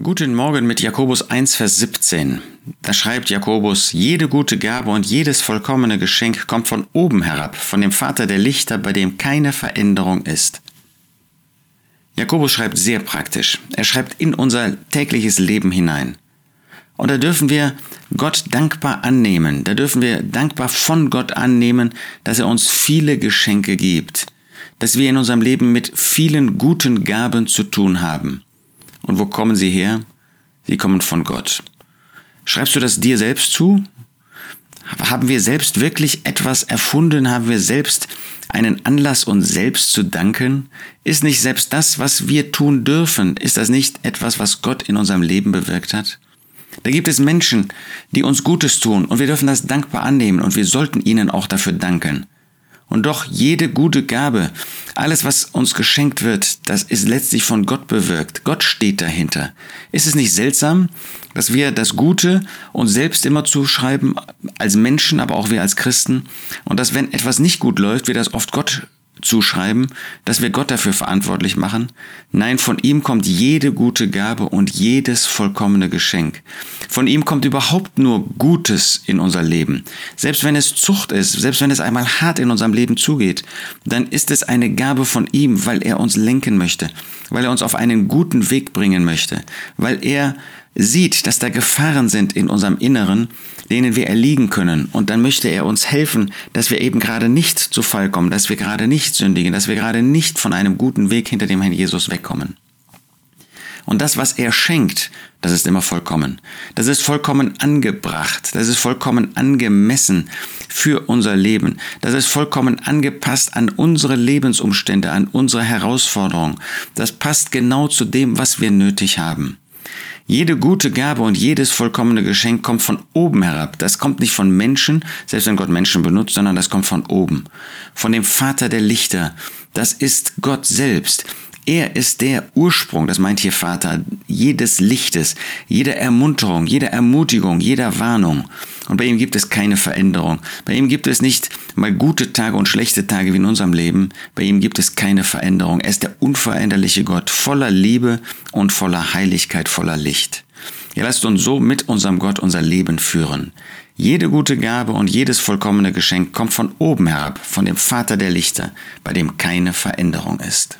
Guten Morgen mit Jakobus 1, Vers 17. Da schreibt Jakobus, jede gute Gabe und jedes vollkommene Geschenk kommt von oben herab, von dem Vater der Lichter, bei dem keine Veränderung ist. Jakobus schreibt sehr praktisch. Er schreibt in unser tägliches Leben hinein. Und da dürfen wir Gott dankbar annehmen, da dürfen wir dankbar von Gott annehmen, dass er uns viele Geschenke gibt, dass wir in unserem Leben mit vielen guten Gaben zu tun haben. Und wo kommen sie her? Sie kommen von Gott. Schreibst du das dir selbst zu? Haben wir selbst wirklich etwas erfunden? Haben wir selbst einen Anlass, uns selbst zu danken? Ist nicht selbst das, was wir tun dürfen, ist das nicht etwas, was Gott in unserem Leben bewirkt hat? Da gibt es Menschen, die uns Gutes tun und wir dürfen das dankbar annehmen und wir sollten ihnen auch dafür danken. Und doch jede gute Gabe, alles, was uns geschenkt wird, das ist letztlich von Gott bewirkt. Gott steht dahinter. Ist es nicht seltsam, dass wir das Gute uns selbst immer zuschreiben, als Menschen, aber auch wir als Christen, und dass wenn etwas nicht gut läuft, wir das oft Gott zuschreiben, dass wir Gott dafür verantwortlich machen. Nein, von ihm kommt jede gute Gabe und jedes vollkommene Geschenk. Von ihm kommt überhaupt nur Gutes in unser Leben. Selbst wenn es Zucht ist, selbst wenn es einmal hart in unserem Leben zugeht, dann ist es eine Gabe von ihm, weil er uns lenken möchte, weil er uns auf einen guten Weg bringen möchte, weil er sieht, dass da Gefahren sind in unserem Inneren, denen wir erliegen können. Und dann möchte er uns helfen, dass wir eben gerade nicht zu Fall kommen, dass wir gerade nicht sündigen, dass wir gerade nicht von einem guten Weg hinter dem Herrn Jesus wegkommen. Und das, was er schenkt, das ist immer vollkommen. Das ist vollkommen angebracht. Das ist vollkommen angemessen für unser Leben. Das ist vollkommen angepasst an unsere Lebensumstände, an unsere Herausforderungen. Das passt genau zu dem, was wir nötig haben. Jede gute Gabe und jedes vollkommene Geschenk kommt von oben herab. Das kommt nicht von Menschen, selbst wenn Gott Menschen benutzt, sondern das kommt von oben. Von dem Vater der Lichter. Das ist Gott selbst. Er ist der Ursprung, das meint hier Vater, jedes Lichtes, jeder Ermunterung, jeder Ermutigung, jeder Warnung. Und bei ihm gibt es keine Veränderung. Bei ihm gibt es nicht mal gute Tage und schlechte Tage wie in unserem Leben. Bei ihm gibt es keine Veränderung. Er ist der unveränderliche Gott, voller Liebe und voller Heiligkeit, voller Licht. Ja, lasst uns so mit unserem Gott unser Leben führen. Jede gute Gabe und jedes vollkommene Geschenk kommt von oben herab, von dem Vater der Lichter, bei dem keine Veränderung ist.